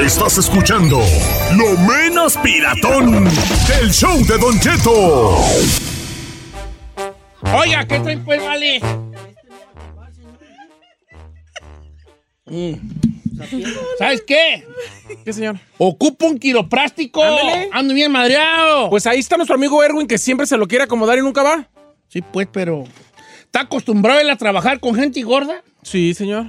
Estás escuchando lo menos piratón del show de Don Cheto. Oiga, ¿qué traen pues, vale? Mm. ¿Sabes qué? ¿Qué, señor? Ocupo un quiropráctico. Ando bien madreado. Pues ahí está nuestro amigo Erwin, que siempre se lo quiere acomodar y nunca va. sí, pues, pero. ¿Está acostumbrado él a trabajar con gente gorda? Sí, señor.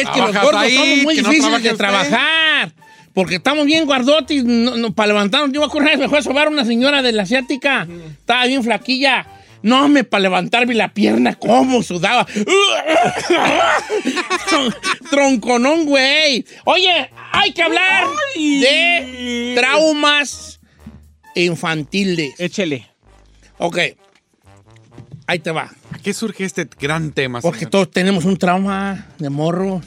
Es que los gordos ahí, somos muy que no difíciles de usted. trabajar. Porque estamos bien guardotes no, no, para levantarnos. Yo me acuerdo una vez me fue a sobar una señora de la asiática. Estaba bien flaquilla. No, me para levantarme la pierna, ¿cómo sudaba? Tron- Tronconón, güey. Oye, hay que hablar de traumas infantiles. Échele. Ok. Ahí te va. ¿A qué surge este gran tema? Porque señor? todos tenemos un trauma de morro.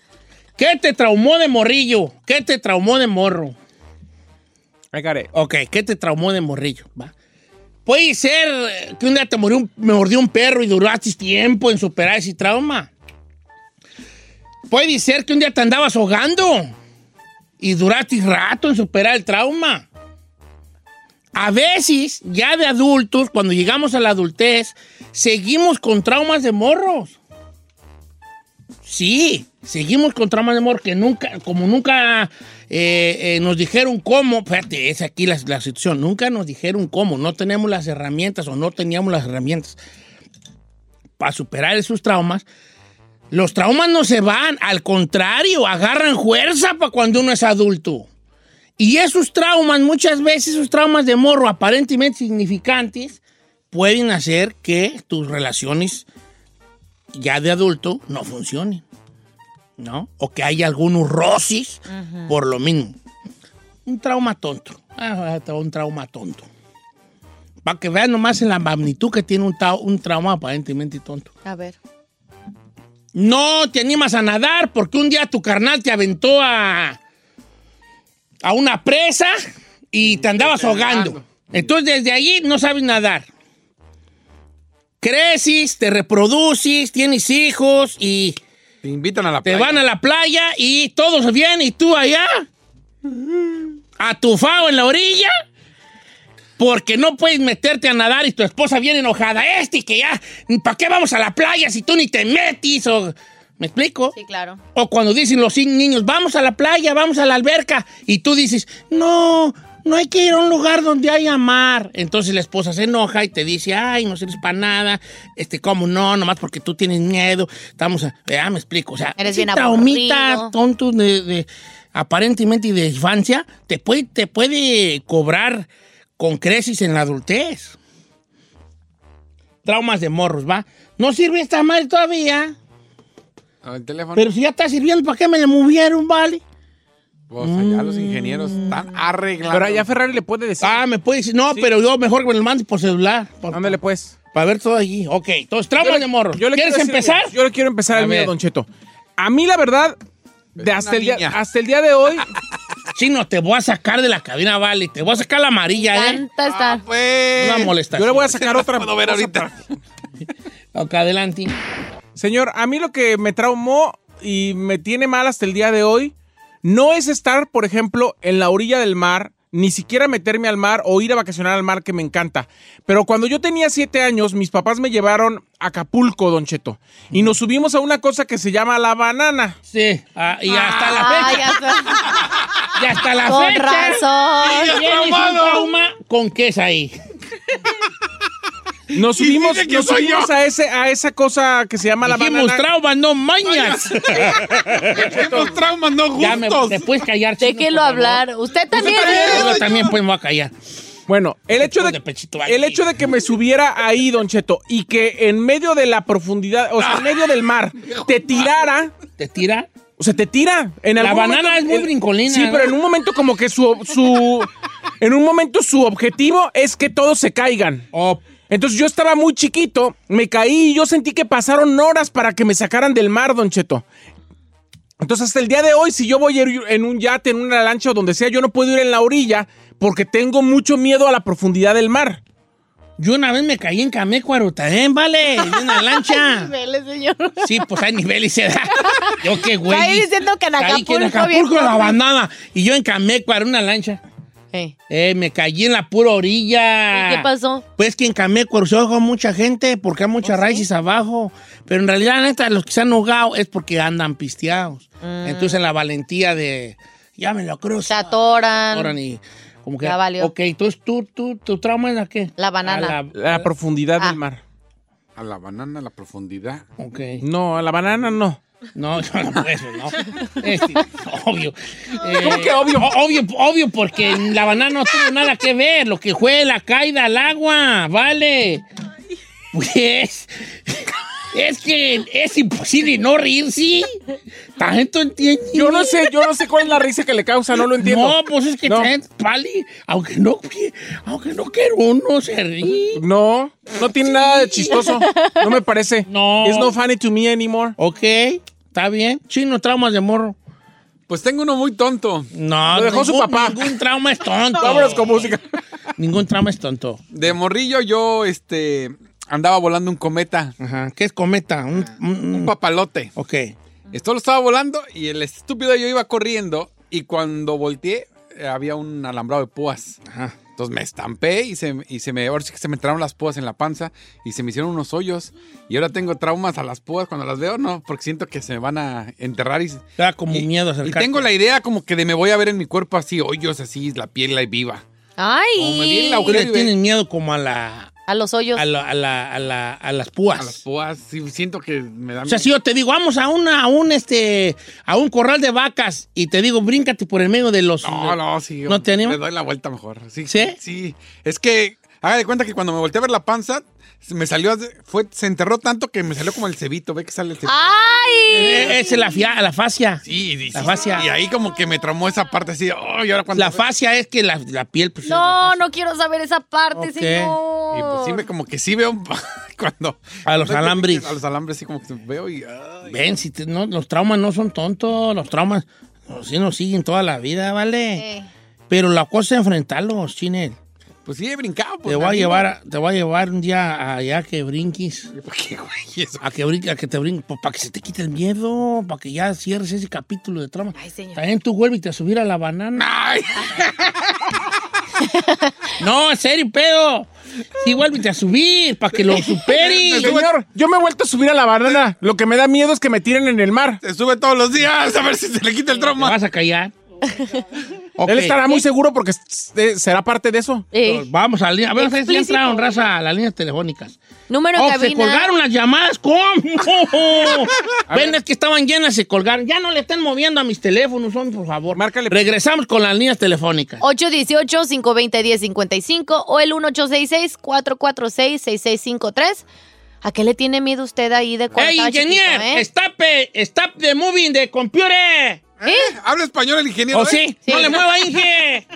¿Qué te traumó de morrillo? ¿Qué te traumó de morro? I got it. Ok, ¿qué te traumó de morrillo? Va. Puede ser que un día te murió un- me mordió un perro y duraste tiempo en superar ese trauma. Puede ser que un día te andabas ahogando y duraste rato en superar el trauma. A veces, ya de adultos, cuando llegamos a la adultez, seguimos con traumas de morros. Sí, seguimos con traumas de morros que nunca, como nunca eh, eh, nos dijeron cómo, fíjate, es aquí la, la situación, nunca nos dijeron cómo, no tenemos las herramientas o no teníamos las herramientas para superar esos traumas. Los traumas no se van, al contrario, agarran fuerza para cuando uno es adulto. Y esos traumas, muchas veces esos traumas de morro aparentemente significantes, pueden hacer que tus relaciones ya de adulto no funcionen. ¿No? O que haya algunos roces por lo mismo. Un trauma tonto. Ah, un trauma tonto. Para que vean nomás en la magnitud que tiene un, un trauma aparentemente tonto. A ver. No te animas a nadar porque un día tu carnal te aventó a, a una presa y te andabas ahogando. Entonces desde allí no sabes nadar. Creces, te reproduces, tienes hijos y Te invitan a la te playa. van a la playa y todos bien y tú allá atufado en la orilla porque no puedes meterte a nadar y tu esposa viene enojada. Este que ya, ¿para qué vamos a la playa si tú ni te metes? O, ¿Me explico? Sí, claro. O cuando dicen los niños, vamos a la playa, vamos a la alberca, y tú dices, no, no hay que ir a un lugar donde haya mar. Entonces la esposa se enoja y te dice, ay, no sirves para nada, este, ¿cómo no? Nomás porque tú tienes miedo. Estamos, a, ya me explico, o sea, Eres bien traumita aburrido. tonto de, de- aparentemente de infancia, te puede, te puede cobrar con creces en la adultez. Traumas de morros, ¿va? No sirve esta madre todavía. Ah, El teléfono. Pero si ya está sirviendo, ¿para qué me le movieron, vale? Pues allá los ingenieros están arreglando. Pero allá Ferrari le puede decir. Ah, me puede decir, no, pero yo mejor que me lo mande por celular. Para, Ándale, pues. ver todo allí. Ok, entonces, le- de morro. yo le ¿Quieres empezar? Yo le quiero empezar el mío. Don Cheto. A mí, la verdad, de hasta, el día, niña. hasta el día de hoy, Sí, no, te voy a sacar de la cabina, vale. Te voy a sacar la amarilla, ¿eh? Tanta está. Pues. Una molestación. yo le voy a sacar otra. puedo ver ahorita. para- Ok, adelante. Señor, a mí lo que me traumó y me tiene mal hasta el día de hoy no es estar, por ejemplo, en la orilla del mar ni siquiera meterme al mar o ir a vacacionar al mar, que me encanta. Pero cuando yo tenía siete años, mis papás me llevaron a Acapulco, Don Cheto. Y nos subimos a una cosa que se llama la banana. Sí, ah, y hasta la fecha. ya está. Y hasta la Con fecha. razón. Trauma con qué es ahí. Nos subimos, que nos a, ese, a esa cosa que se llama la Dijimos banana. traumas, no mañas. Estos traumas no ya me, puedes callar, por favor. hablar. Usted también. Yo también pues me voy a callar. Bueno, el hecho, de, el hecho de que me subiera ahí, Don Cheto, y que en medio de la profundidad, o sea, en medio del mar, te tirara, ¿Te tira? o sea, te tira. En La banana momento- es muy brincolina, Sí, ¿no? pero en un momento como que su, su, en un momento su objetivo es que todos se caigan. Oh, Entonces yo estaba muy chiquito, me caí y yo sentí que pasaron horas para que me sacaran del mar, Don Cheto. Entonces hasta el día de hoy, si yo voy a ir en un yate, en una lancha o donde sea, yo no puedo ir en la orilla porque tengo mucho miedo a la profundidad del mar. yo una vez me caí en Camécuaro también, vale, en una lancha. Vele, señor. Sí, pues hay nivel y se da. Yo qué güey. Ahí diciendo que en Caí que en Acapulco, Acapulco la banana. Y yo en Camécuaro, una lancha. Eh, Eh, me caí en la pura orilla. ¿y ¿Qué pasó? Pues que en se ahoga mucha gente porque hay muchas raíces abajo. Pero en realidad, neta, los que se han ahogado es porque andan pisteados. Entonces, en la valentía de. Ya me lo cruzo. Se atoran. Atoran y como que. Ya valió. Ok, entonces tú, tú, tu trauma es la qué? La banana. A la- La profundidad Ah. del mar. A la banana, a la profundidad. ok. No, a la banana no. No, yo no puedo eso, no. Este, obvio. ¿Cómo que obvio? o- Obvio, obvio, porque la banana no tuvo nada que ver. Lo que fue la caída al agua, vale. Pues. Es que es imposible no reírse. ¿Tanto entiende? Yo no sé, yo no sé cuál es la risa que le causa, no lo entiendo. No, pues es que No. Pali, aunque no, aunque no quiera uno se ríe. No, no tiene nada de chistoso. No me parece. No. It's no funny to me anymore. Ok, está bien. Chino, traumas de morro. Pues tengo uno muy tonto. No, Lo dejó su ningún- papá. Ningún trauma es tonto. Vámonos con música. Ningún trauma es tonto. De morrillo yo, este, andaba volando un cometa, Ajá. ¿Qué es cometa? Un, un- un papalote. Ok. Esto lo estaba volando y el estúpido yo iba corriendo y cuando volteé eh, había un alambrado de púas. Ajá. Entonces me estampé y se, y se me, ahora sí que se me entraron las púas en la panza y se me hicieron unos hoyos. Y ahora tengo traumas a las púas cuando las veo, no, porque siento que se me van a enterrar y, Da como y- miedo y acercarte. tengo la idea como que de me voy a ver en mi cuerpo así, hoyos así, la piel ahí viva. Como me viene la Ay. Tú le y tienes miedo como a la... A los hoyos. A, la- a, la- a, la- a las púas. A las púas, sí, siento que me dan... O sea, si yo te digo, vamos a una, a un este, a un corral de vacas y te digo, bríncate por el medio de los. No, no, sí. ¿No te animas? Me doy la vuelta mejor. Sí, ¿Sí? Sí. Es que, haga de cuenta que cuando me volteé a ver la panza, me salió, fue, se enterró tanto que me salió como el cebito. ¿Ve que sale el cebito? ¡Ay! Eh, Esa es la, fia- la fascia. Sí, La fascia. Y ahí como que me traumó esa parte así. Oh, y ahora cuando... La fascia es que la, la piel. Pues, la No, no quiero saber esa parte, Ok. señor. Y pues sí, me, como que sí veo cuando... A los alambres. A los alambres sí como que veo y... ay. Ven, si te- no, los traumas no son tontos. Los traumas sí nos siguen toda la vida, ¿vale? Eh, Pero la cosa es enfrentarlos, Chinel. Pues sí, he brincado. Pues, Te voy a llevar, a- te voy a llevar un día allá que brinques. ¿Por qué, güey? Eso. A que, brinque, a que te brinques, para que se te quite el miedo, para que ya cierres ese capítulo de trauma. Ay, señor. También tú vuelves a subir a la banana. Ay, No, en serio, pedo. Sí, vuelve a subir para que lo superes. Señor, yo me he vuelto a subir a la banana. Lo que me da miedo es que me tiren en el mar. se sube todos los días a ver si se le quita el ¿Te trauma. vas a callar? Él estará muy seguro porque eh, será parte de eso. eh. Vamos a. A ver, si entraron, raza, a las líneas telefónicas. Número Oh, de se cabina. colgaron las llamadas. ¿Cómo? Ven, es que estaban llenas, se colgaron. Ya no le estén moviendo a mis teléfonos, hombre, por favor. Márcale. Regresamos con las líneas telefónicas. 818-520-1055 o el 1866-446-6653. ¿A qué le tiene miedo usted ahí de cuando ¡Ey, estaba ingenier! chiquito, eh? Stop, eh, stop the moving the computer. ¿Eh? ¿Habla español el ingeniero? ¿O eh? sí? Sí. ¡No le mueva, Inge!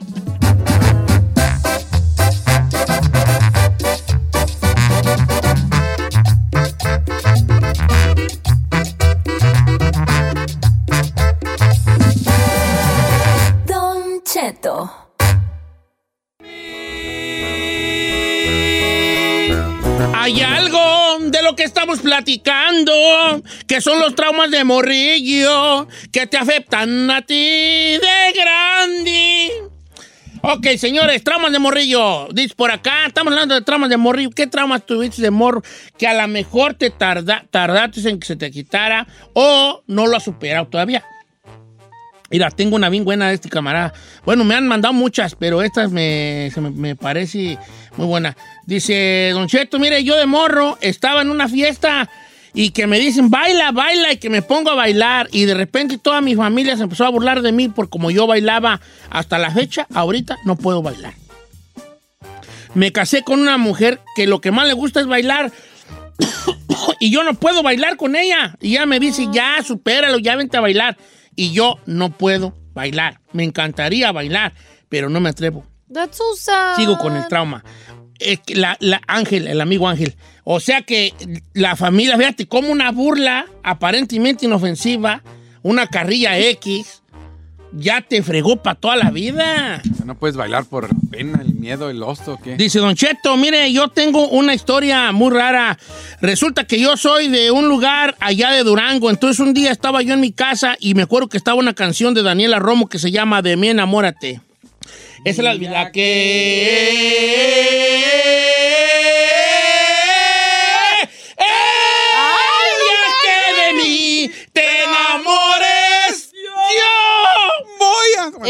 Don Cheto. Algo de lo que estamos platicando, que son los traumas de morrillo, que te afectan a ti de grande. Ok, señores, traumas de morrillo. Dice por acá, estamos hablando de traumas de morrillo. ¿Qué traumas tuviste de morro que a lo mejor te tarda, tardaste en que se te quitara o no lo has superado todavía? Mira, tengo una bien buena de este camarada. Bueno, me han mandado muchas, pero estas me, me, me parece muy buena. Dice, Don Cheto, mire, yo de morro estaba en una fiesta y que me dicen, baila, baila, y que me pongo a bailar. Y de repente toda mi familia se empezó a burlar de mí por como yo bailaba hasta la fecha. Ahorita no puedo bailar. Me casé con una mujer que lo que más le gusta es bailar. y yo no puedo bailar con ella. Y ella me dice, ya, supéralo, ya vente a bailar. Y yo no puedo bailar. Me encantaría bailar, pero no me atrevo. That's so sad. Sigo con el trauma. La, la Ángel, el amigo Ángel. O sea que la familia, fíjate, como una burla aparentemente inofensiva, una carrilla X, ya te fregó para toda la vida. No puedes bailar por pena, el miedo, el oso, ¿qué? Dice Don Cheto, mire, yo tengo una historia muy rara. Resulta que yo soy de un lugar allá de Durango. Entonces un día estaba yo en mi casa y me acuerdo que estaba una canción de Daniela Romo que se llama De mí enamórate. Esa es la, la que...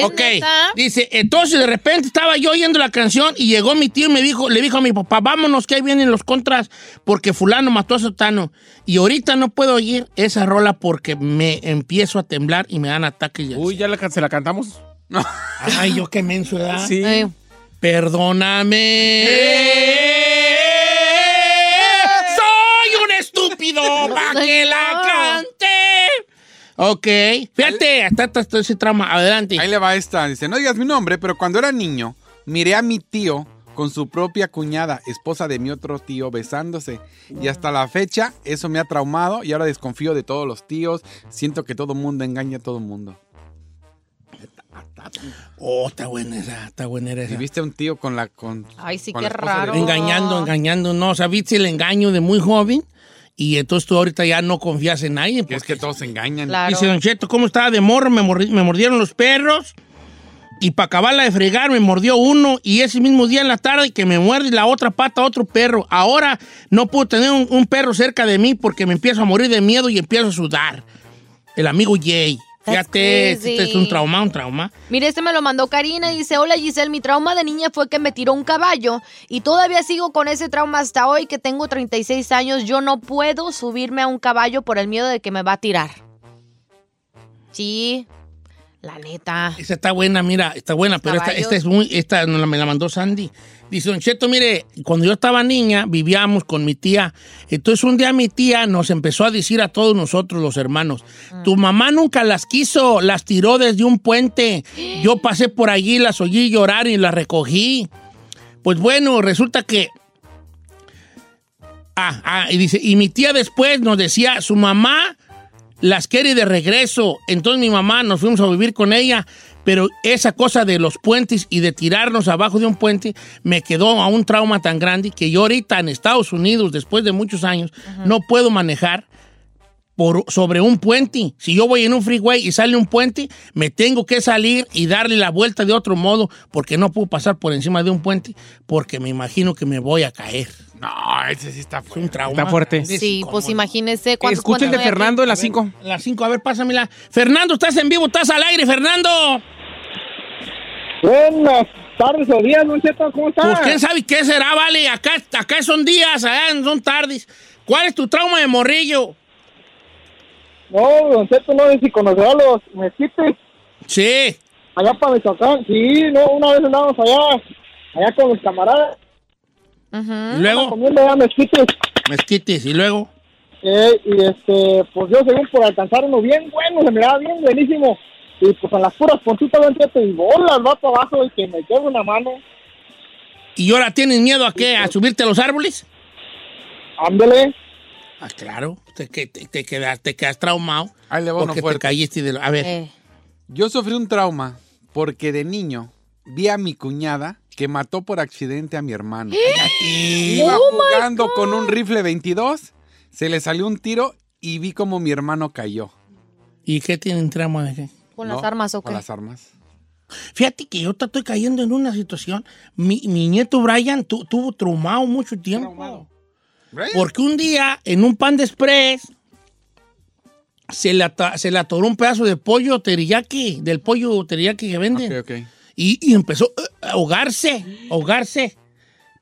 ¿Es Ok, neta? dice, entonces de repente estaba yo oyendo la canción y llegó mi tío y me dijo, le dijo a mi papá, vámonos que ahí vienen los contras porque fulano mató a Sotano. Y ahorita no puedo oír esa rola porque me empiezo a temblar y me dan ataques. y Uy, ya la, se la cantamos. Ay, yo qué menso, ¿verdad? Sí. Eh, Perdóname. Soy un estúpido para que la. Ok, fíjate, hasta, hasta, hasta ese trama. Adelante. Ahí le va esta. Dice, no digas mi nombre, pero cuando era niño, miré a mi tío con su propia cuñada, esposa de mi otro tío, besándose. Y hasta la fecha, eso me ha traumado y ahora desconfío de todos los tíos. Siento que todo mundo engaña a todo mundo. Oh, está buena esa, está buena esa. Y viste a un tío con la... Con, Ay, sí, con qué esposa de- raro. Engañando, engañando. No, o sea, viste el engaño de muy joven y entonces tú ahorita ya no confías en nadie. Que es porque- que todos se engañan. Claro. Dice Don Cheto, ¿cómo estaba de morro? Me, mordi- me mordieron los perros y para acabarla de fregar me mordió uno y ese mismo día en la tarde que me muerde la otra pata otro perro. Ahora no puedo tener un, un perro cerca de mí porque me empiezo a morir de miedo y empiezo a sudar. El amigo Jay. Fíjate, este es un trauma, un trauma. Mire, este me lo mandó Karina y dice, hola Giselle, mi trauma de niña fue que me tiró un caballo y todavía sigo con ese trauma hasta hoy que tengo 36 años. Yo no puedo subirme a un caballo por el miedo de que me va a tirar. Sí, la neta. Esta está buena, mira, está buena, pero esta, esta es muy, esta la- me la mandó Sandy. Dice, Don Cheto, mire, cuando yo estaba niña, vivíamos con mi tía. Entonces un día mi tía nos empezó a decir a todos nosotros, los hermanos, tu mamá nunca las quiso, las tiró desde un puente. Yo pasé por allí, las oí llorar y las recogí. Pues bueno, resulta que... Ah, ah, y dice, y mi tía después nos decía, su mamá las quiere de regreso. Entonces mi mamá nos fuimos a vivir con ella, pero esa cosa de los puentes y de tirarnos abajo de un puente me quedó a un trauma tan grande que yo ahorita en Estados Unidos, después de muchos años, no puedo manejar por, sobre un puente. Si yo voy en un freeway y sale un puente, me tengo que salir y darle la vuelta de otro modo porque no puedo pasar por encima de un puente porque me imagino que me voy a caer. No, ese sí está Es un fuerte. trauma. Está fuerte. Sí, ¿Cómo pues no? imagínese cuántos Escucha el de? Fernando en las 5. Las 5, a ver, pásamela. Fernando, estás en vivo, estás al aire, Fernando. Buenas tardes o días, Don Cheto, ¿cómo está? Pues quién sabe qué será, vale. Acá, acá son días, allá son tardes. ¿Cuál es tu trauma de morrillo? No, Don Cheto, no sé si conocerá los mezquites Sí. allá para Michoacán. Sí, no, una vez andábamos allá, allá con mis camaradas, Y luego, mezquites. mezquites. Y luego, Eh, y este, pues yo según por alcanzar uno bien bueno, se miraba bien buenísimo. Y pues en las puras puntitas, Cheto, y bolas, va para abajo y que me quedo una mano. ¿y ahora tienes miedo a qué? ¿A subirte a los árboles? Ándele. Ah, claro. Te, que- te, te quedas, te quedas traumado. Ahí le porque te caíste de lo- A ver. Eh, Yo sufrí un trauma porque de niño vi a mi cuñada que mató por accidente a mi hermano. Iba jugando con un rifle 22, se le salió un tiro y vi como mi hermano cayó. ¿Y qué tienen trauma de qué? ¿Con ¿no? las armas o Con qué? las armas. Fíjate que yo te estoy cayendo en una situación. Mi, mi nieto Brian tu- tuvo traumado mucho tiempo. Porque un día, en un pan de express, se le, ata- se le atoró un pedazo de pollo teriyaki, del pollo teriyaki que venden. Ok, ok. Y, y empezó eh, a ahogarse, ahogarse.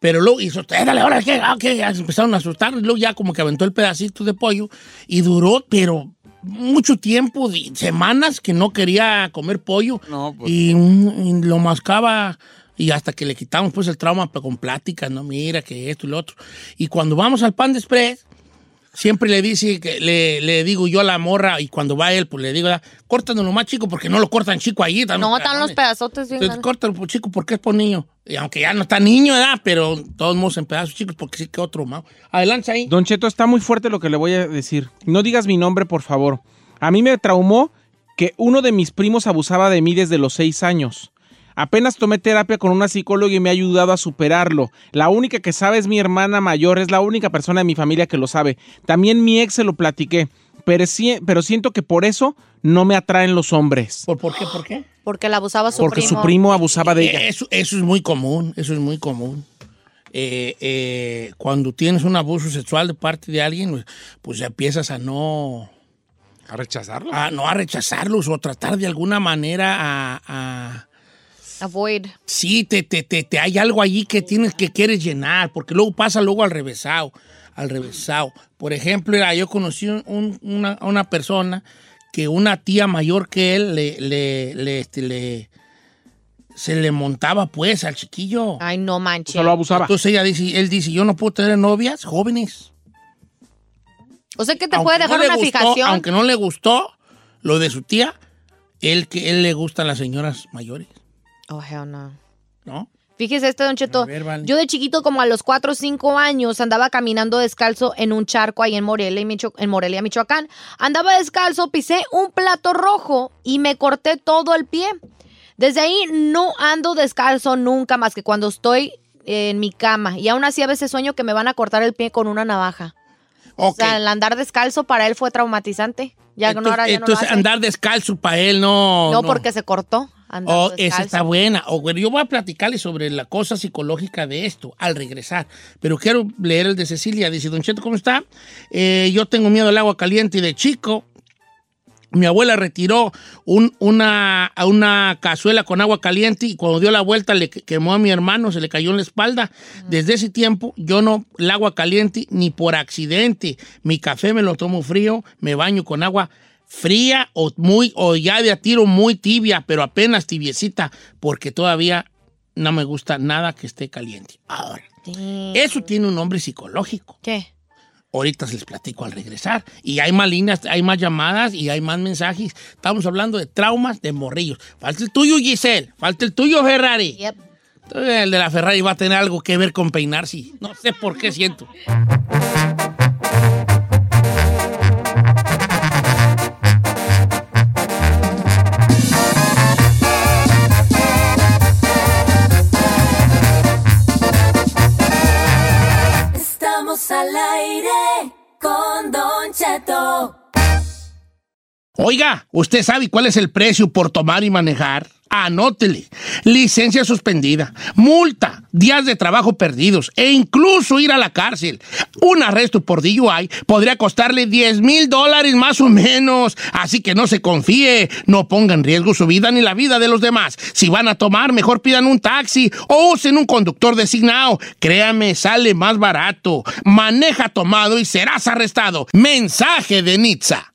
Pero luego hizo, dale, ahora que, ah, que", ya se empezaron a asustar. Y luego ya como que aventó el pedacito de pollo y duró, pero mucho tiempo, semanas que no quería comer pollo. No, pues. y, y lo mascaba. Y hasta que le quitamos pues el trauma con pláticas, no, mira que esto y lo otro. Y cuando vamos al pan de express, siempre le dice que le, le digo yo a la morra y cuando va él, pues le digo, córtanos lo más chico porque no lo cortan chico dan No, están los pedazones". pedazotes bien Entonces, córtalo, pues, chico, porque es por niño. Y aunque ya no está niño, ¿verdad? Pero todos modos en pedazos chicos, porque sí que otro mao. Adelante ahí. Don Cheto, está muy fuerte lo que le voy a decir. No digas mi nombre, por favor. A mí me traumó que uno de mis primos abusaba de mí desde los seis años. Apenas tomé terapia con una psicóloga y me ha ayudado a superarlo. La única que sabe es mi hermana mayor, es la única persona de mi familia que lo sabe. También mi ex se lo platiqué, pero, sí- pero siento que por eso no me atraen los hombres. ¿Por, por qué? ¿Por qué? Porque la abusaba su Porque primo. su primo abusaba de ella. Eso, eso es muy común, eso es muy común. Eh, eh, cuando tienes un abuso sexual de parte de alguien, pues, pues empiezas a no, ¿A rechazarlo? a no a rechazarlos o tratar de alguna manera a, a- Avoid. sí, te, te, te, te hay algo allí que tienes que quieres llenar, porque luego pasa luego al revésado, al revésado. Por ejemplo, era, yo conocí un- un- una, a una persona que una tía mayor que él le, le, le, este, le- se le montaba pues al chiquillo. Ay, no manches. Solo abusaba. Entonces ella dice, él dice, yo no puedo tener novias jóvenes. O sea que te Aunque puede dejar una gustó- fijación. Aunque no le gustó lo de su tía, él que él le gustan las señoras mayores, Oh, hell no. ¿no? Fíjese este, Don Cheto. A ver, vale. Yo de chiquito, como a los 4 o 5 años, andaba caminando descalzo en un charco ahí en Morelia, Micho- en Morelia, Michoacán. Andaba descalzo, pisé un plato rojo y me corté todo el pie. Desde ahí no ando descalzo nunca más que cuando estoy en mi cama. Y aún así a veces sueño que me van a cortar el pie con una navaja. O Ok. sea, el andar descalzo para él fue traumatizante. Ya no, ahora ya no lo entonces hace. andar descalzo para él no. no, porque se cortó. Oh, esa está buena. O, bueno, yo voy a platicarle sobre la cosa psicológica de esto al regresar. Pero quiero leer el de Cecilia. Dice, Don Cheto, ¿cómo está? Eh, yo tengo miedo al agua caliente y de chico. Mi abuela retiró un- una, una cazuela con agua caliente y cuando dio la vuelta le que- quemó a mi hermano, se le cayó en la espalda. Desde ese tiempo yo no el agua caliente ni por accidente. Mi café me lo tomo frío, me baño con agua fría o muy o ya de a tiro muy tibia, pero apenas tibiecita, porque todavía no me gusta nada que esté caliente. Ahora, Sí. eso tiene un nombre psicológico. ¿Qué? Ahorita se les platico al regresar. Y hay más líneas, hay más llamadas y hay más mensajes. Estamos hablando de traumas de morrillos. Falta el tuyo, Giselle. Falta el tuyo, Ferrari. Yep. El de la Ferrari va a tener algo que ver con peinarse. No sé por qué siento. Oiga, ¿usted sabe cuál es el precio por tomar y manejar? Anótele. Licencia suspendida, multa, días de trabajo perdidos e incluso ir a la cárcel. Un arresto por DUI podría costarle 10 mil dólares más o menos. Así que no se confíe, no ponga en riesgo su vida ni la vida de los demás. Si van a tomar, mejor pidan un taxi o usen un conductor designado. Créame, sale más barato. Maneja tomado y serás arrestado. Mensaje de Nitza.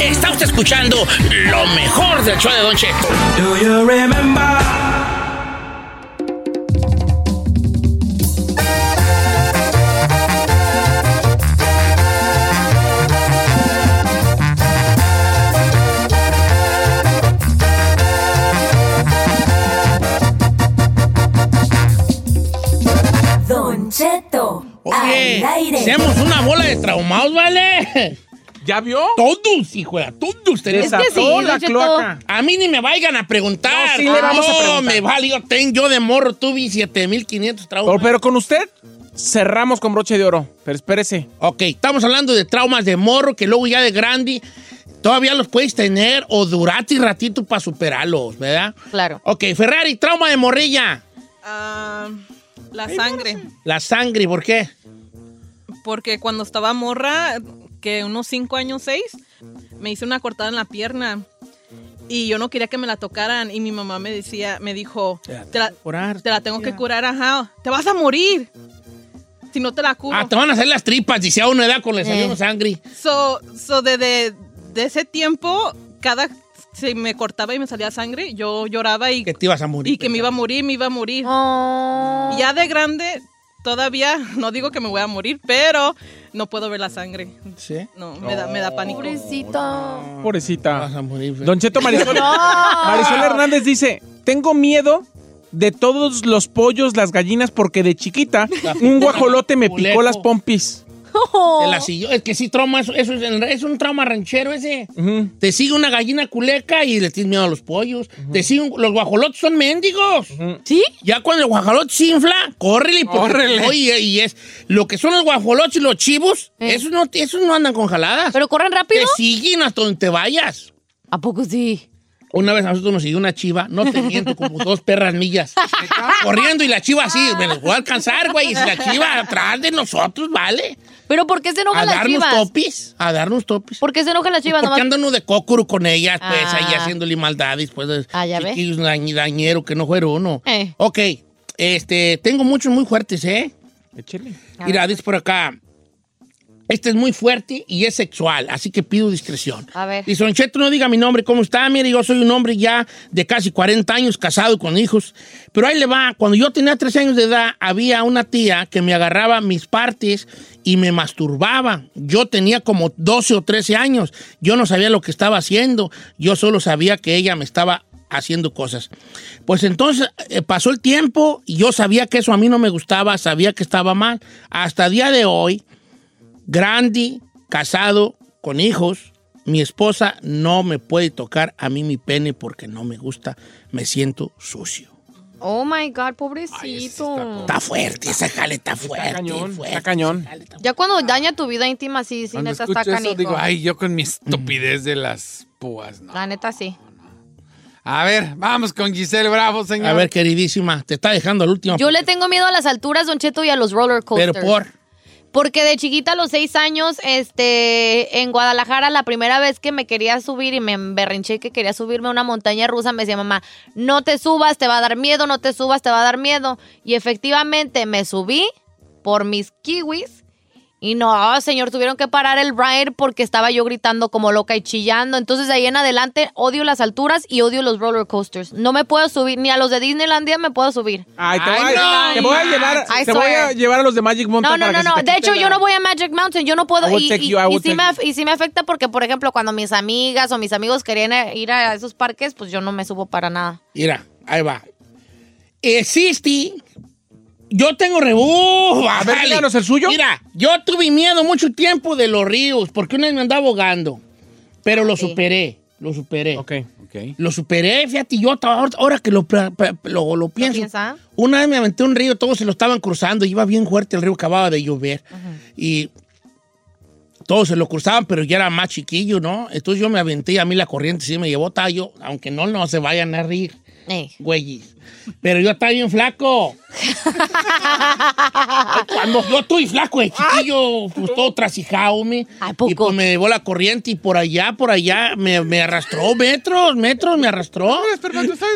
Está usted escuchando lo mejor del show de Don Cheto. Do you remember? Don Cheto Oye, al aire. seamos una bola de traumados, ¿vale? ¿Ya vio? Todos, hijo, de- todos tenemos. Desató Es que sí, Don Cheto. cloaca. A mí ni me vayan a preguntar. No, sí le vamos a preguntar. me vale, yo tengo, yo de morro tuve 7500 traumas. Oh, pero con usted cerramos con broche de oro. Pero espérese. Ok, estamos hablando de traumas de morro que luego ya de grande todavía los puedes tener o durarte un ratito para superarlos, ¿verdad? Claro. Ok, Ferrari, trauma de morrilla. Ah, la sangre. La sangre, ¿por qué? Porque cuando estaba morra, que unos cinco años, seis, me hice una cortada en la pierna. Y yo no quería que me la tocaran. Y mi mamá me decía, me dijo, te la, Curar. te la tengo que curar, ajá. Te vas a morir. Si no te la curo. Ah, te van a hacer las tripas, dice a una edad con le salió Eh. sangre. So, so desde de ese tiempo, cada se me cortaba y me salía sangre, yo lloraba y, Que te ibas a morir. y que me iba a morir, me iba a morir. Oh. Ya de grande, todavía, no digo que me voy a morir, pero no puedo ver la sangre. ¿Sí? No, me da, me da pánico. Pobrecita. Pobrecita. Vas a morir. Don Cheto Marisol, Marisol Hernández dice, tengo miedo de todos los pollos, las gallinas, porque de chiquita un guajolote me picó las pompis. Te la. Es que sí, trauma, eso, eso es, es un trauma ranchero ese. Te sigue una gallina culeca y le tienes miedo a los pollos. Te sigue un- los guajolotes son mendigos. ¿Sí? Ya cuando el guajolote se infla, córrele. Córrele. Oye, y es lo que son los guajolotes y los chivos, Eh. esos, no, esos no andan congeladas. ¿Pero corren te rápido? siguen hasta donde te vayas. ¿A poco sí? Una vez a nosotros nos siguió una chiva, no te miento, como dos perras millas. corriendo y la chiva así, me los voy a alcanzar, güey. Y si la chiva atrás de nosotros, ¿vale? ¿Pero por qué se A enojan las darnos chivas? topis, a darnos topis. ¿Por qué se enojan las chivas? Porque Nomás- andan uno de cócuro con ellas, pues, Ah. ahí haciéndole maldades, pues, de Ah, ya ves. chiquillos dañ- dañero que no fuera uno. Eh. Ok, este, tengo muchos muy fuertes, ¿eh? Échele. Mira, dice por acá. Este es muy fuerte y es sexual, así que pido discreción. A ver. Dice, Don Cheto, no diga mi nombre, ¿cómo está? Mire, yo soy un hombre ya de casi 40 años, casado con hijos. Pero ahí le va, cuando yo tenía 13 años de edad, había una tía que me agarraba mis partes y me masturbaba. Yo tenía como 12 o 13 años. Yo no sabía lo que estaba haciendo. Yo solo sabía que ella me estaba haciendo cosas. Pues entonces eh, pasó el tiempo y yo sabía que eso a mí no me gustaba, sabía que estaba mal. Hasta día de hoy, grande, casado, con hijos, mi esposa no me puede tocar a mí mi pene porque no me gusta, me siento sucio. Oh my God, pobrecito. Está fuerte, esa jale está fuerte. cañón, fuerte, está cañón. esa jale está Ya cuando daña tu vida íntima, sí, sí, Cuando neta está eso, digo, ay, yo con mi estupidez de las púas, no. La neta sí. A ver, vamos con Giselle Bravo, señor. A ver, queridísima, te está dejando la última. Yo le tengo miedo a las alturas, Don Cheto, y a los roller coasters. Pero por... Porque de chiquita a los seis años, este, en Guadalajara, la primera vez que me quería subir y me berrinché que quería subirme a una montaña rusa, me decía mamá, no te subas, te va a dar miedo, no te subas, te va a dar miedo. Y efectivamente me subí por mis kiwis. Y no, señor, tuvieron que parar el ride porque estaba yo gritando como loca y chillando. Entonces, de ahí en adelante, odio las alturas y odio los roller coasters. No me puedo subir, ni a los de Disneylandia me puedo subir. Ay, te, Ay, voy, a, no, te voy a llevar, I te voy a swear. llevar a los de Magic Mountain No, no, para no, no. De hecho, yo no voy a Magic Mountain. Yo no puedo. I Y, sí me, y sí me afecta porque, por ejemplo, cuando mis amigas o mis amigos querían eh, ir a esos parques, pues yo no me subo para nada. Mira, ahí va. Existe. Yo tengo rebú. A ver, díganos el suyo. Mira, yo tuve miedo mucho tiempo de los ríos porque una vez me andaba ahogando. Pero lo superé. Lo superé. Ok. Ok. Lo superé, fíjate, yo ahora, que lo, lo, lo pienso. piensa? Una vez me aventé un río, todos se lo estaban cruzando, iba bien fuerte el río, acababa de llover. Y todos se lo cruzaban, pero ya era más chiquillo, ¿no? Entonces yo me aventé y a mí la corriente sí me llevó tallo, aunque no, no se vayan a rir, Eh. Pero yo estaba bien flaco. Cuando yo estoy flaco de chiquillo, pues todo trasijado, me. ¿A poco? Y pues me llevó la corriente y por allá, por allá, me, me arrastró metros, metros, me arrastró.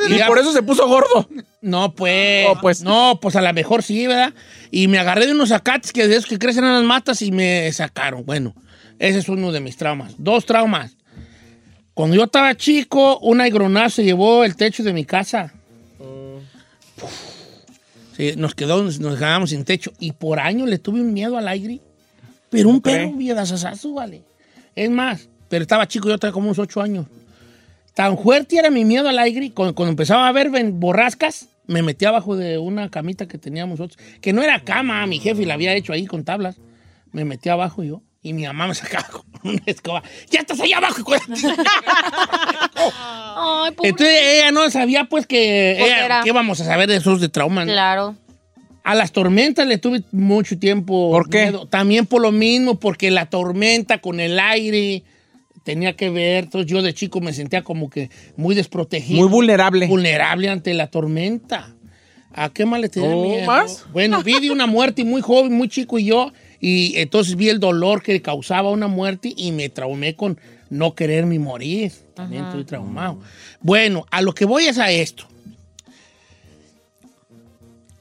Y por eso se puso gordo. no, pues, Oh, pues. No, pues a lo mejor sí, ¿verdad? Y me agarré de unos zacates que de esos que crecen en las matas y me sacaron. Bueno, ese es uno de mis traumas. Dos traumas. Cuando yo estaba chico, un aigronazo se llevó el techo de mi casa. Sí, nos quedó, nos quedamos sin techo. Y por años le tuve un miedo al aire. Pero un perro viedazazazo, vale. Es más, pero estaba chico, yo tenía como unos ocho años. Tan fuerte era mi miedo al aire, cuando, cuando empezaba a ver borrascas, me metía abajo de una camita que teníamos nosotros, que no era cama, mi jefe la había hecho ahí con tablas. Me metía abajo yo, y mi mamá me sacaba con una escoba. ¡Ya estás allá abajo! hijo de-". Ay, Entonces ella no sabía, pues, que, ella- era. que íbamos a saber de esos de trauma. Claro. A las tormentas le tuve mucho tiempo. ¿Por qué? miedo. También por lo mismo, porque la tormenta con el aire tenía que ver. Entonces yo de chico me sentía como que muy desprotegido. Muy vulnerable. vulnerable ante la tormenta. ¿A qué más le tenía ¿Oh, miedo? más? Bueno, vi de una muerte muy joven, muy chico y yo, y entonces vi el dolor que causaba una muerte y me traumé con no quererme morir. También estoy traumado. Bueno, a lo que voy es a esto.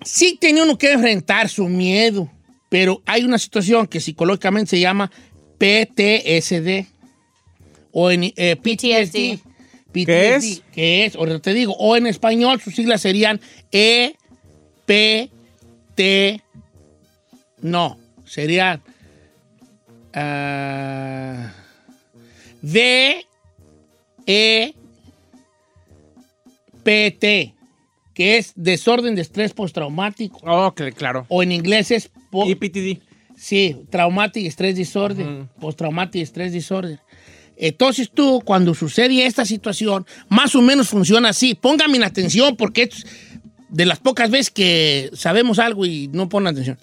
Sí tiene uno que enfrentar su miedo, pero hay una situación que psicológicamente se llama PTSD o en eh, PTSD. PTSD. ¿Qué es? ¿Qué es? Ahorita te digo. O en español sus siglas serían E, P, T. No, serían ah, D, E, P, T, que es desorden de estrés postraumático. Oh, que- claro. O en inglés es po- Y PTD. Sí, traumatic stress disorder, post-traumatic stress disorder. Entonces tú, cuando sucede esta situación, más o menos funciona así. Póngame en atención porque es de las pocas veces que sabemos algo y no ponen atención.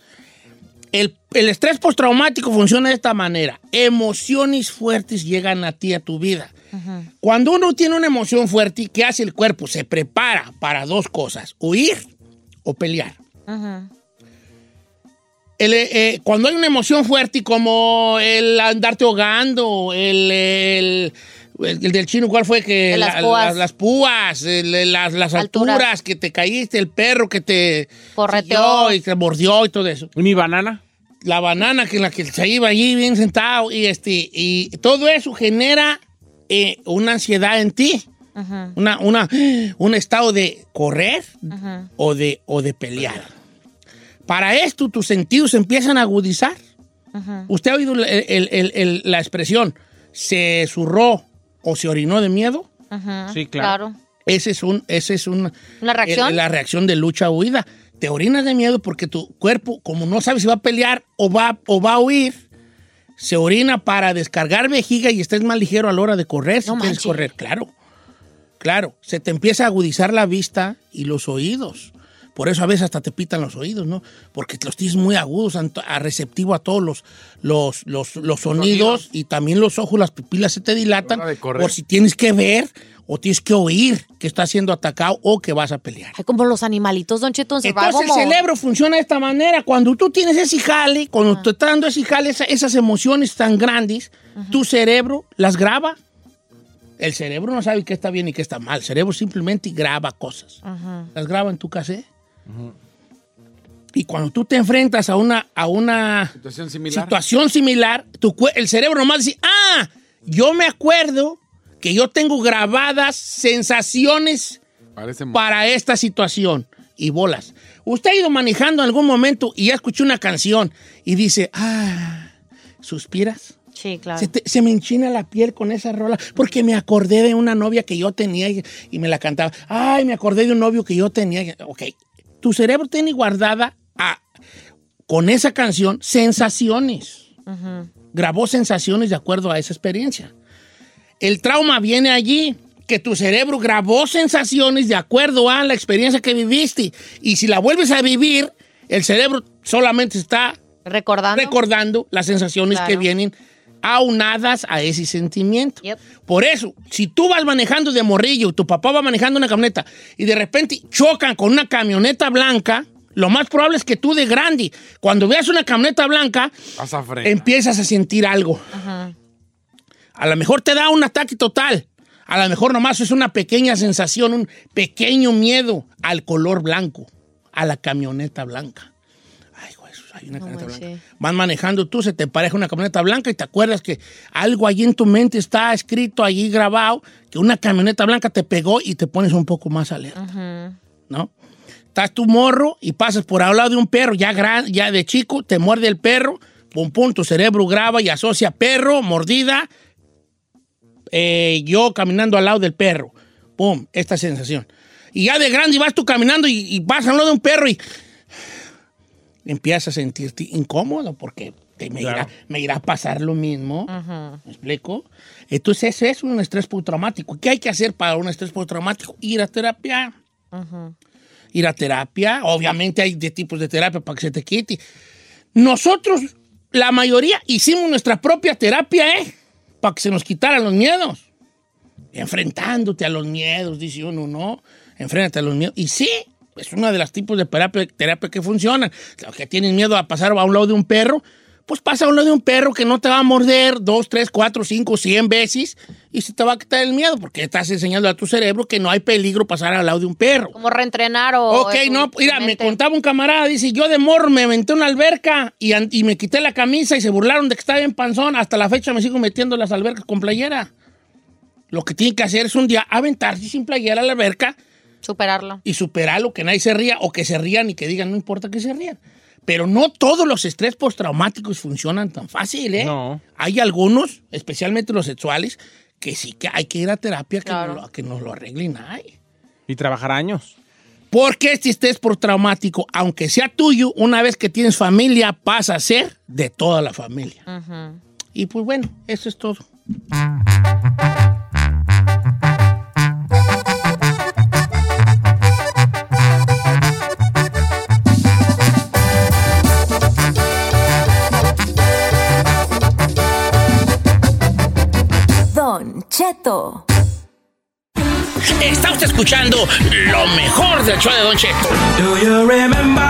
El, el estrés postraumático funciona de esta manera. Emociones fuertes llegan a ti, a tu vida. Cuando uno tiene una emoción fuerte, ¿qué hace el cuerpo? Se prepara para dos cosas, huir o pelear. El, eh, cuando hay una emoción fuerte como el andarte ahogando, el, el, el- el del chino, ¿cuál fue? que las la- púas. las, las púas, el- el- las, las Alturas. alturas. que te caíste, el perro que te Correteó. y te mordió y todo eso. ¿Y mi banana? La banana que la que se iba allí bien sentado y este y todo eso genera eh, una ansiedad en ti, Ajá. una, una, un estado de correr Ajá. o de, o de pelear. Para esto tus sentidos empiezan a agudizar. Ajá. ¿Usted ha oído el- el- el- el- la expresión se zurró o se orinó de miedo? Ajá. Sí, claro. Ese es un, ese es un, ¿Una reacción? eh, la reacción de lucha o huida. Te orinas de miedo porque tu cuerpo, como no sabe si va a pelear o va, o va a huir, se orina para descargar vejiga y estés más ligero a la hora de correr, si No quieres manches. correr. Claro, claro. Se te empieza a agudizar la vista y los oídos. Por eso a veces hasta te pitan los oídos, ¿no? Porque los tienes muy agudos, a receptivo a todos los, los, los, los sonidos y también los ojos, las pupilas se te dilatan por si tienes que ver o tienes que oír que estás siendo atacado o que vas a pelear. Ay, como los animalitos, Don Cheto, Survival Entonces el Mode. cerebro funciona de esta manera. Cuando tú tienes ese jale, cuando te está dando ese jale, esa- esas emociones tan grandes, tu cerebro las graba. El cerebro no sabe qué está bien y qué está mal. El cerebro simplemente graba cosas. Ajá. Las graba en tu cassette. Y cuando tú te enfrentas a una, a una Situación similar. situación similar, tu el cerebro nomás dice, ah, yo me acuerdo que yo tengo grabadas sensaciones Parece para esta situación. Y bolas. Usted ha ido manejando en algún momento y ya escuchó una canción y dice, ah, ¿suspiras? Sí, claro. Se, te- se me enchina la piel con esa rola porque me acordé de una novia que yo tenía y, y me la cantaba. Ay, me acordé de un novio que yo tenía. Ok, tu cerebro tiene guardada ah, con esa canción sensaciones. Grabó sensaciones de acuerdo a esa experiencia. El trauma viene allí, que tu cerebro grabó sensaciones de acuerdo a la experiencia que viviste. Y si la vuelves a vivir, el cerebro solamente está Recordando. recordando las sensaciones Claro. que vienen aunadas a ese sentimiento. Yep. Por eso, si tú vas manejando de morrillo, tu papá va manejando una camioneta y de repente chocan con una camioneta blanca, lo más probable es que tú de grande, cuando veas una camioneta blanca, empiezas a sentir algo. Ajá. A lo mejor te da un ataque total. A lo mejor nomás es una pequeña sensación, un pequeño miedo al color blanco, a la camioneta blanca. Ay, una No camioneta manches. blanca. Vas manejando tú, se te pareja una camioneta blanca y te acuerdas que algo allí en tu mente está escrito, allí grabado, que una camioneta blanca te pegó y te pones un poco más alerta, Ujú. ¿no? Estás tu morro y pasas por al lado de un perro, ya, gran, ya de chico, te muerde el perro, pum, pum, tu cerebro graba y asocia perro, mordida, eh, yo caminando al lado del perro. Pum, esta sensación. Y ya de grande vas tú caminando y, y vas al lado de un perro y empiezas a sentirte incómodo porque te- me, irá, me irá a pasar lo mismo. ¿Me explico? Entonces eso es un estrés postraumático. ¿Qué hay que hacer para un estrés postraumático? Ir a terapia. Ir a terapia. Obviamente hay de tipos de terapia para que se te quite. Nosotros, la mayoría, hicimos nuestra propia terapia, ¿eh? Para que se nos quitaran los miedos. Enfrentándote a los miedos, dice uno, ¿no? Enfréntate a los miedos. Y sí, es uno de los tipos de terapia, terapia que funcionan. Los que tienen miedo a pasar a un lado de un perro, pues pasa a un lado de un perro que no te va a morder dos, tres, cuatro, cinco, cien veces y se te va a quitar el miedo porque estás enseñando a tu cerebro que no hay peligro pasar al lado de un perro. Como reentrenar o. Ok, no, mira, me contaba un camarada, dice, yo de morro me aventé una alberca y, y me quité la camisa y se burlaron de que estaba en panzón. Hasta la fecha me sigo metiendo en las albercas con playera. Lo que tiene que hacer es un día aventarse sin playera a la alberca Superarlo. y superarlo, que nadie se ría o que se rían y que digan, no importa que se rían. Pero no todos los estrés postraumáticos funcionan tan fácil, ¿eh? No. Hay algunos, especialmente los sexuales, que sí que hay que ir a terapia que, Claro. nos, lo, que nos lo arreglen. Ay. Y trabajar años. Porque este estrés postraumático, aunque sea tuyo, una vez que tienes familia, pasa a ser de toda la familia. Y pues bueno, eso es todo. Cheto. Está usted escuchando lo mejor del show de Don Cheto. Do you remember?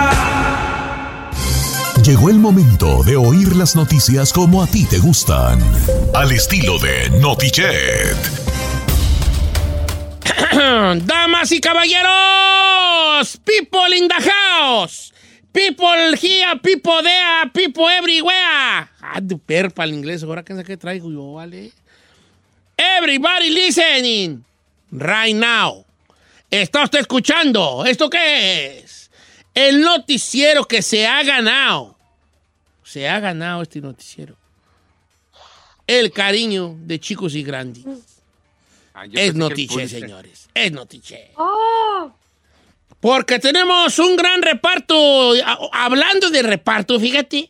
Llegó el momento de oír las noticias como a ti te gustan. Al estilo de Notichet. Damas y caballeros, people in the house, people here, people there, people everywhere. Ah, de perpa el inglés, ahora que sé qué traigo yo, vale. Everybody listening right now. ¿Está usted escuchando? ¿Esto qué es? El noticiero que se ha ganado. Se ha ganado este noticiero. El cariño de chicos y grandes. Ah, Es Pulitzer. señores. Es notiche. Porque tenemos un gran reparto. Hablando de reparto, fíjate.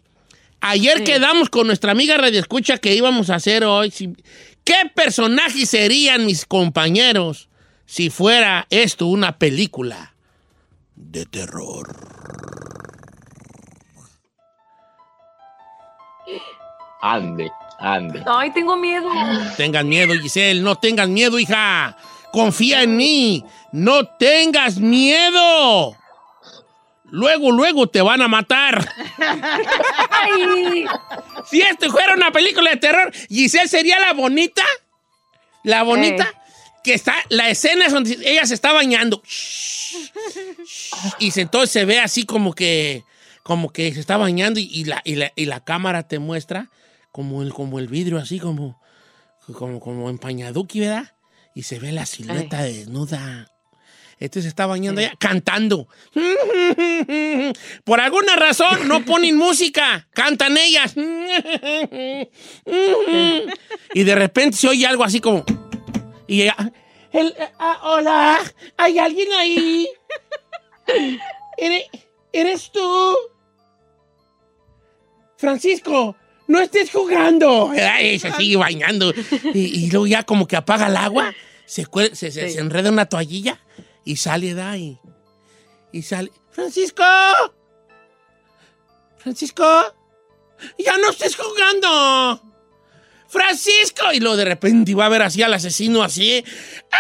Ayer quedamos con nuestra amiga Radio Escucha que íbamos a hacer hoy. si- ¿Qué personajes serían mis compañeros si fuera esto una película de terror? Ande, ande. Ay, tengo miedo. Tengan miedo, Giselle, no tengan miedo, hija. Confía en mí. No tengas miedo. Luego, luego te van a matar. Si esto fuera una película de terror, Giselle sería la bonita. La bonita. Que está, la escena es donde ella se está bañando. Y entonces se ve así como que, como que se está bañando y, y la, y, la, y la cámara te muestra como el, como el vidrio así como, como, como empañaduki, ¿verdad? Y se ve la silueta desnuda. Entonces se está bañando ella cantando. Por alguna razón no ponen música, cantan ellas. Y de repente se oye algo así como. Y ella. el- ah, hola, ¿hay alguien ahí? ¿Eres, eres tú? Francisco, no estés jugando. Ay, se sigue bañando. Y, y luego ya como que apaga el agua, se, se- se enreda una toallilla y sale da y, sale. ¡Francisco! ¡Francisco! ¡Ya no estés jugando! ¡Francisco! Y luego de repente va a ver así al asesino así. ¡Ah!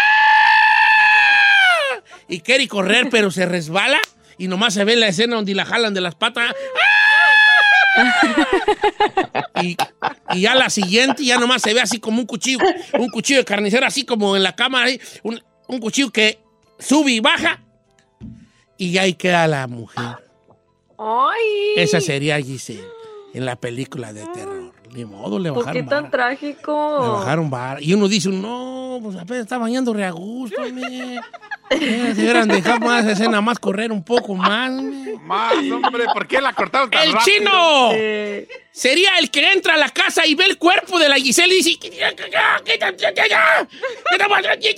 Y quiere correr, pero se resbala. Y nomás se ve la escena donde la jalan de las patas. Y, y ya la siguiente, ya nomás se ve así como un cuchillo, un cuchillo de carnicero, así como en la cámara, un, un cuchillo que sube y baja, y ahí queda la mujer. ¡Ay! Esa sería Giselle en la película de terror. Ni modo, le ¿Por qué bajaron tan trágico? Le bajaron. Y uno dice, no, pues apenas está bañando re a gusto, me. Eh, Se hubieran dejado más escena, más correr un poco más. me. Más, hombre, ¿por qué la cortaron tan ¡El rápido? chino! Sería el que entra a la casa y ve el cuerpo de la Giselle y dice: "¿Qué- qué- qué- qué- qué-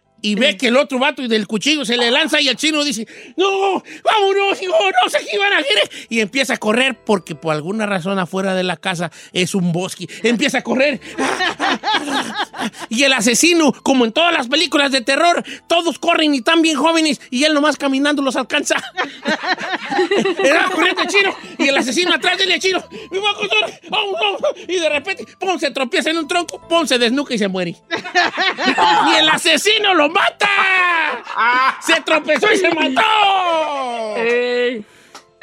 y ve que el otro vato del cuchillo se le lanza y el chino dice: ¡No! ¡Vámonos! hijo, ¡No sé qué van a hacer! Y empieza a correr porque por alguna razón afuera de la casa es un bosque. Empieza a correr. Y el asesino, como en todas las películas de terror, todos corren y están bien jóvenes y él nomás caminando los alcanza. Era corriendo el chino y el asesino atrás del chino. Y de repente, ¡pum! se tropieza en un tronco, ¡pum! se desnuca y se muere. ¡Y el asesino lo mata! ¡Se tropezó y se mató!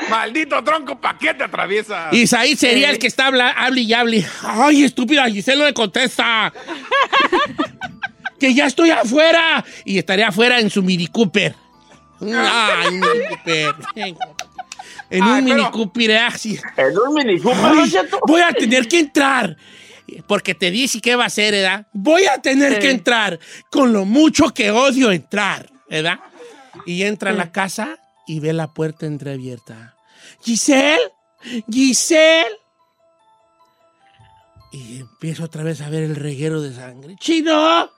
Maldito tronco, ¿pa' qué te atraviesas? Y ahí sería el que está habla, hable y hable. ¡Ay, estúpida! Giselle no le contesta. ¡Que ya estoy afuera! Y estaré afuera en su Mini Cooper. ¡Ay, Mini Cooper! En un Mini Cooper, ¿eh? así. En un Mini Ay, voy a tener que entrar. Porque te dice qué va a hacer, ¿verdad? Voy a tener Sí. que entrar con lo mucho que odio entrar, ¿verdad? Y entra a la casa y ve la puerta entreabierta. Giselle, Giselle. Y empiezo otra vez a ver el reguero de sangre. ¡Chino!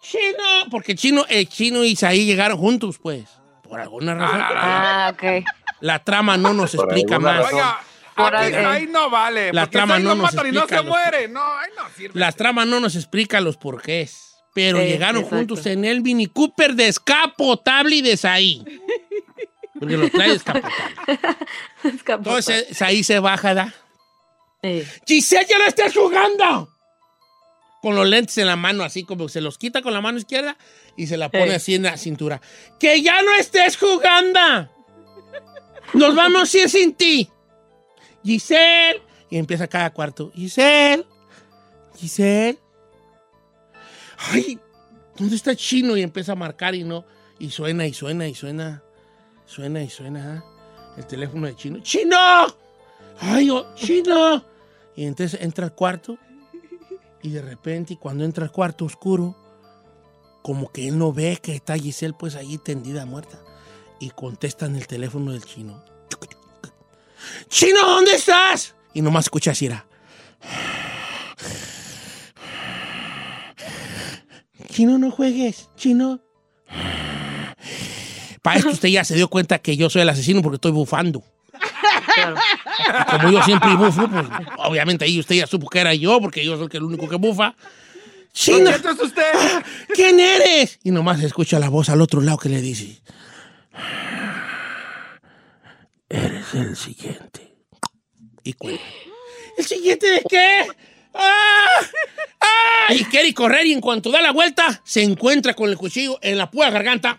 ¡Chino! Porque Chino, el Chino y Isaí llegaron juntos, pues. Por alguna razón. Ah, ok. La trama no nos explica más. razón. Por aquí- ahí- ahí no vale. La porque trama ahí no nos y no se explica los- muere. No, ahí no sirve. Las tramas no nos explican los porqués. Pero Sí, llegaron exacto. juntos en el Mini Cooper descapotable y de Saí. Porque lo trae descapotable. Entonces ahí se baja, ¿da? Giselle, ya no estás jugando. Con los lentes en la mano, así como se los quita con la mano izquierda y se la pone así en la cintura. ¡Que ya no estés jugando! ¡Nos vamos a ir sin ti! Giselle. Y empieza cada cuarto. Giselle. Giselle. Ay, ¿dónde está chino? Y empieza a marcar y no. Y suena y suena y suena. Suena y suena. ¿ah? El teléfono de chino. ¡Chino! ¡Ay, oh, chino! Y entonces entra al cuarto. Y de repente, cuando entra al cuarto oscuro, como que él no ve que está Giselle pues ahí tendida muerta. Y contestan el teléfono del chino. ¡Chino, ¿dónde estás? Y nomás escucha así era. Chino, no juegues. Chino. Para esto usted ya se dio cuenta que yo soy el asesino porque estoy bufando. Como yo siempre bufo, pues obviamente ahí usted ya supo que era yo porque yo soy el único que bufa. ¡Chino! ¿Esto es usted? ¿Quién eres? Y nomás escucha la voz al otro lado que le dice: El siguiente. Y cuelga. ¿El siguiente de qué? ¡Ah! ¡Ah! y quiere correr y en cuanto da la vuelta, se encuentra con el cuchillo en la pura garganta.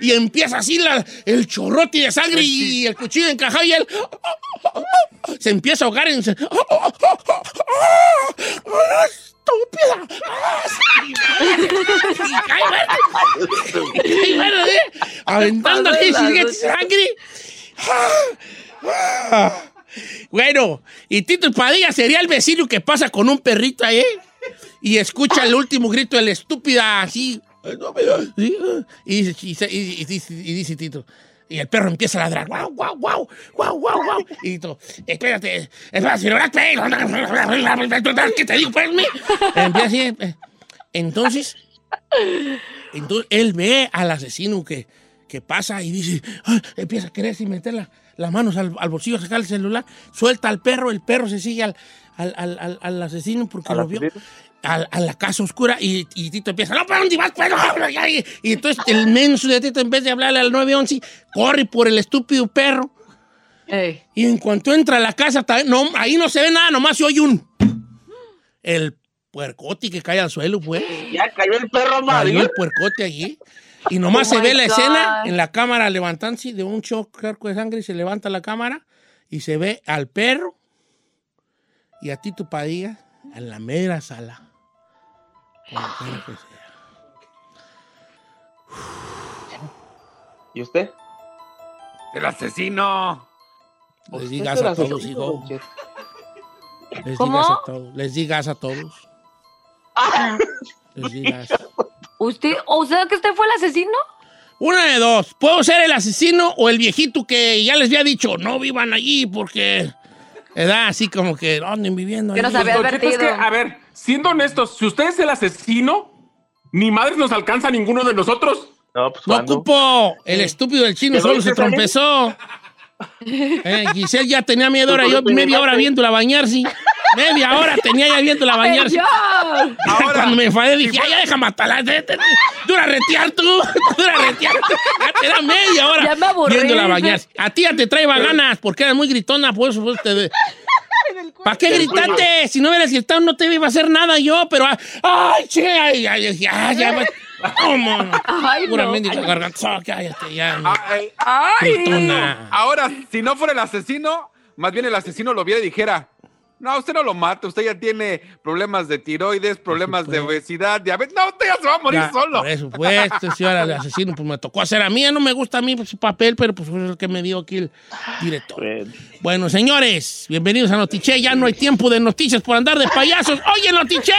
Y empieza así la- el chorrote de sangre y el cuchillo encajado y él se empieza a ahogar en... ¡Estúpida! Y cae muerto. Y cae muerto, ¿eh? Aventando aquí sangre. Bueno, y Tito Padilla sería el vecino que pasa con un perrito ahí y escucha el último grito de la estúpida así. y dice Tito. Y el perro empieza a ladrar. ¡Guau, guau, guau! ¡Guau, guau, guau! Y Tito, espérate, espérate, ¿qué te digo, pues? Empieza así. eh. Entonces, entonces él ve al asesino que, que pasa y dice, "Ay", empieza a querer así meter la- las manos al, al bolsillo, sacar el celular, suelta al perro, el perro se sigue al, al, al- asesino porque lo vio. A, la casa oscura y, y Tito empieza, no, ¿para dónde vas? Pues, no, ya", y, y entonces el menso de Tito, en vez de hablarle al 911, corre por el estúpido perro. Y en cuanto entra a la casa, no, ahí no se ve nada, nomás se oye un... El puercote que cae al suelo, pues. Ya cayó el perro Cayó Mario. el puercote allí. Y nomás Oh se ve la escena en la cámara levantándose de un choque charco de sangre y se levanta la cámara y se ve al perro y a Tito Padilla en la mera sala. ¿Y usted? El asesino. Les digas a todos, hijo. Les ¿Cómo? digas a todos. Les digas a todos. Les digas. ¿Usted, o sea que usted fue el asesino? Una de dos. Puedo ser el asesino o el viejito que ya les había dicho, no vivan allí porque... ¿Verdad? Así como que anden viviendo Que ahí. nos había Don Cheto, es que, a ver, siendo honestos, si usted es el asesino, ni madres nos alcanza a ninguno de nosotros. No, pues No ocupo. El estúpido del chino ¿Que no solo se trompezó. Eh, Giselle ya tenía media hora, yo media hora viéndola bañarse. Media hora tenía ya viéndola bañarse. Cuando me enfadé dije, ya, ya deja matarla. Dura retear tú. Dura retear. Ya te da media hora Ya me viéndola bañarse. A ti ya te trae ganas porque eras muy gritona, por eso te... ¿Para qué gritaste? Si no hubieras gritado no te iba a hacer nada yo, pero... ah, ¡Ay, che! ¡Ay, ay, ya, ya! ya ¿Cómo no? Ay, no. Pura mendiga garganta. Cállate ya. no. Ay, Gritona. Ahora, si no fuera el asesino, más bien el asesino lo viera y dijera, no, usted no lo mata, usted ya tiene problemas de tiroides, problemas de obesidad, diabetes. No, usted ya se va a morir Ya, solo. Por eso, pues, este señor el asesino, pues me tocó hacer a mí. No me gusta a mí pues, ese papel, pero pues fue el que me dio aquí el director. Bueno, señores, bienvenidos a Notiche. Ya no hay tiempo de noticias por andar de payasos. ¡Oye, Notiche!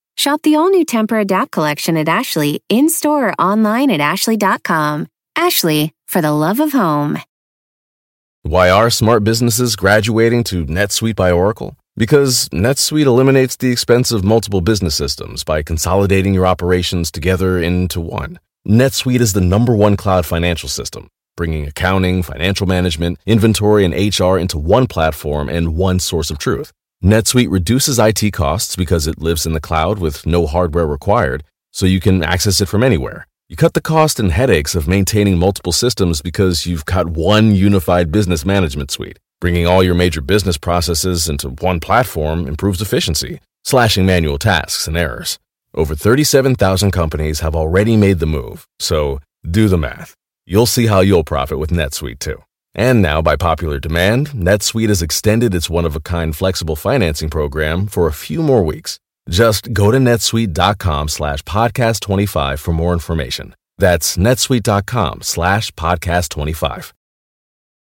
Shop the all new Temper Adapt collection at Ashley in store or online at ashley.com. Ashley, for the love of home. Why are smart businesses graduating to NetSuite by Oracle? Because NetSuite eliminates the expense of multiple business systems by consolidating your operations together into one. NetSuite is the number one cloud financial system, bringing accounting, financial management, inventory, and HR into one platform and one source of truth. NetSuite reduces IT costs because it lives in the cloud with no hardware required, so you can access it from anywhere. You cut the cost and headaches of maintaining multiple systems because you've got one unified business management suite. Bringing all your major business processes into one platform improves efficiency, slashing manual tasks and errors. Over 37,000 companies have already made the move, so do the math. You'll see how you'll profit with NetSuite too. And now, by popular demand, NetSuite has extended its one of a kind flexible financing program for a few more weeks. Just go to netsuite.com slash podcast 25 for more information. That's netsuite.com slash podcast 25.